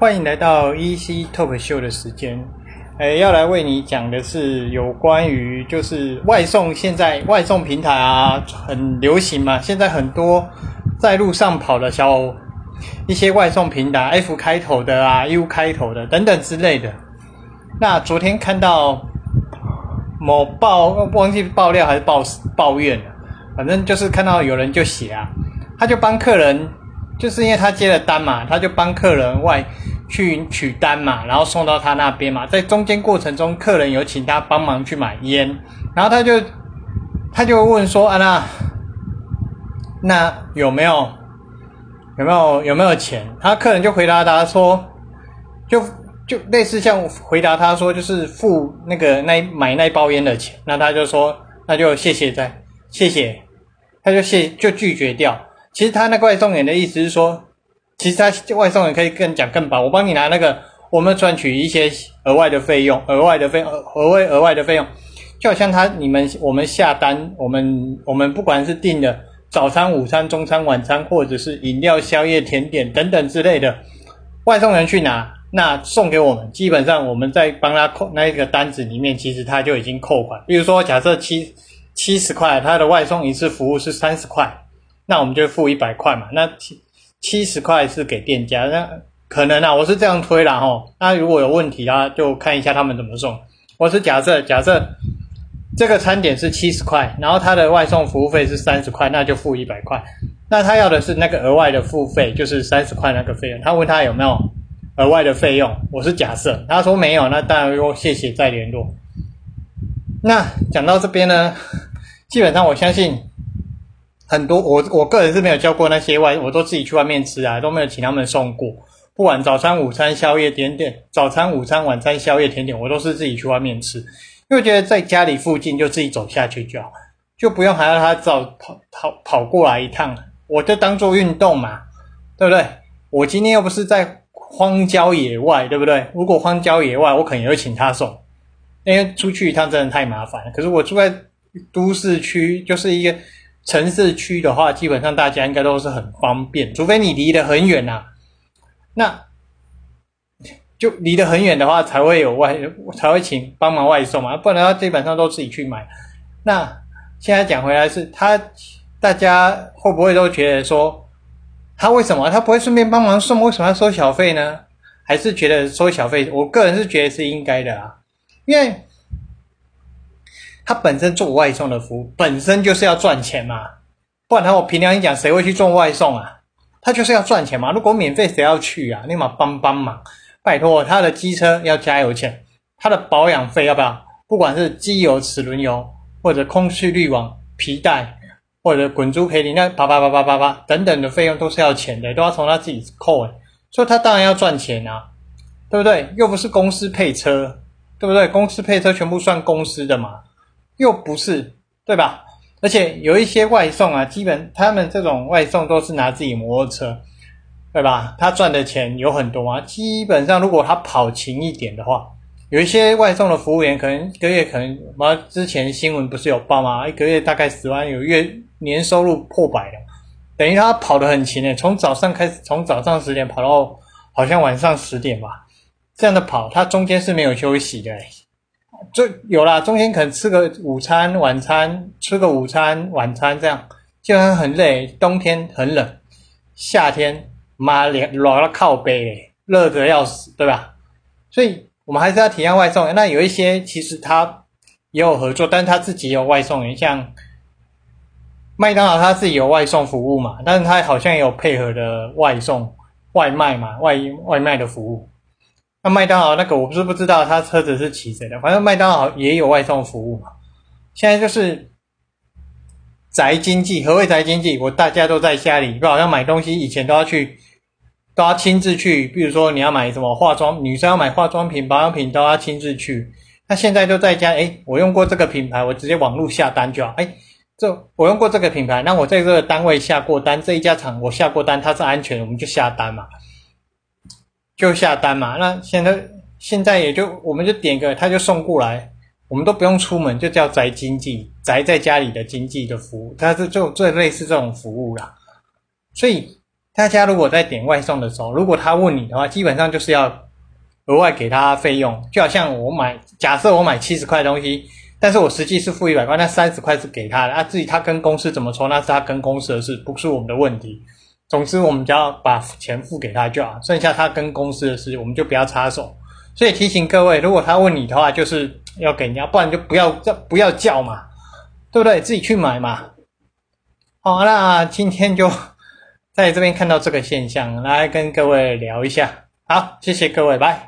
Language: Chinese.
欢迎来到 EC Top Show 的时间。诶，要来为你讲的是有关于就是外送，现在外送平台啊很流行嘛，现在很多在路上跑的小一些外送平台，F 开头的啊，U 开头的等等之类的。那昨天看到某爆忘记爆料还是爆抱怨，反正就是看到有人就写啊，他就帮客人。就是因为他接了单嘛，他就帮客人外去取单嘛，然后送到他那边嘛，在中间过程中，客人有请他帮忙去买烟，然后他就他就问说啊那那有没有有没有有没有钱？他客人就回答他说，就就类似像回答他说就是付那个那买那包烟的钱，那他就说那就谢谢再谢谢，他就谢就拒绝掉。其实他那外送员的意思是说，其实他外送也可以更讲更薄，我帮你拿那个，我们赚取一些额外的费用，额外的费，额外额外的费用，就好像他你们我们下单，我们我们不管是订的早餐、午餐、中餐、晚餐，或者是饮料、宵夜、甜点等等之类的，外送员去拿，那送给我们，基本上我们在帮他扣那一个单子里面，其实他就已经扣款。比如说假设七七十块，他的外送一次服务是三十块。那我们就付一百块嘛，那七十块是给店家，那可能啊，我是这样推啦吼。那如果有问题啊，就看一下他们怎么送。我是假设假设这个餐点是七十块，然后他的外送服务费是三十块，那就付一百块。那他要的是那个额外的付费，就是三十块那个费用。他问他有没有额外的费用，我是假设，他说没有，那当然说谢谢再联络。那讲到这边呢，基本上我相信。很多我我个人是没有叫过那些外，我都自己去外面吃啊，都没有请他们送过。不管早餐、午餐、宵夜、甜点，早餐、午餐、晚餐、宵夜、甜点，我都是自己去外面吃，因为觉得在家里附近就自己走下去就好，就不用还要他早跑跑跑过来一趟，我就当做运动嘛，对不对？我今天又不是在荒郊野外，对不对？如果荒郊野外，我可能也会请他送，因为出去一趟真的太麻烦了。可是我住在都市区，就是一个。城市区的话，基本上大家应该都是很方便，除非你离得很远呐，那就离得很远的话，才会有外才会请帮忙外送嘛，不然的话基本上都自己去买。那现在讲回来是，他大家会不会都觉得说，他为什么他不会顺便帮忙送，为什么要收小费呢？还是觉得收小费？我个人是觉得是应该的啊，因为。他本身做外送的服务本身就是要赚钱嘛，不然他我平常一讲，谁会去做外送啊？他就是要赚钱嘛。如果免费，谁要去啊？立马帮帮忙，拜托，他的机车要加油钱，他的保养费要不要？不管是机油、齿轮油，或者空气滤网、皮带，或者滚珠赔礼，那叭叭叭叭叭叭等等的费用都是要钱的，都要从他自己扣诶。所以他当然要赚钱啊，对不对？又不是公司配车，对不对？公司配车全部算公司的嘛。又不是，对吧？而且有一些外送啊，基本他们这种外送都是拿自己摩托车，对吧？他赚的钱有很多啊。基本上，如果他跑勤一点的话，有一些外送的服务员可能一个月可能，嘛之前新闻不是有报吗？一个月大概十万，有月年收入破百的，等于他跑得很勤诶，从早上开始，从早上十点跑到好像晚上十点吧，这样的跑，他中间是没有休息的。就有啦，中间可能吃个午餐、晚餐，吃个午餐、晚餐这样，就然很累。冬天很冷，夏天妈连老了靠背，热得要死，对吧？所以我们还是要体验外送。那有一些其实他也有合作，但是他自己有外送员，像麦当劳他自己有外送服务嘛，但是他好像也有配合的外送外卖嘛，外外卖的服务。那麦当劳那个我不是不知道，他车子是骑谁的？反正麦当劳也有外送服务嘛。现在就是宅经济，何谓宅经济？我大家都在家里，不好像买东西以前都要去，都要亲自去。比如说你要买什么化妆，女生要买化妆品、保养品都要亲自去。那现在都在家，哎，我用过这个品牌，我直接网络下单就好。哎，这我用过这个品牌，那我在这个单位下过单，这一家厂我下过单，它是安全，我们就下单嘛。就下单嘛，那现在现在也就我们就点个，他就送过来，我们都不用出门，就叫宅经济，宅在家里的经济的服务，它是就最类似这种服务啦。所以大家如果在点外送的时候，如果他问你的话，基本上就是要额外给他费用，就好像我买，假设我买七十块东西，但是我实际是付一百块，那三十块是给他的，啊，至于他跟公司怎么抽，那是他跟公司的事，不是我们的问题。总之，我们只要把钱付给他就好，剩下他跟公司的事，我们就不要插手。所以提醒各位，如果他问你的话，就是要给人家，不然就不要叫不要叫嘛，对不对？自己去买嘛。好，那今天就在这边看到这个现象，来跟各位聊一下。好，谢谢各位，拜。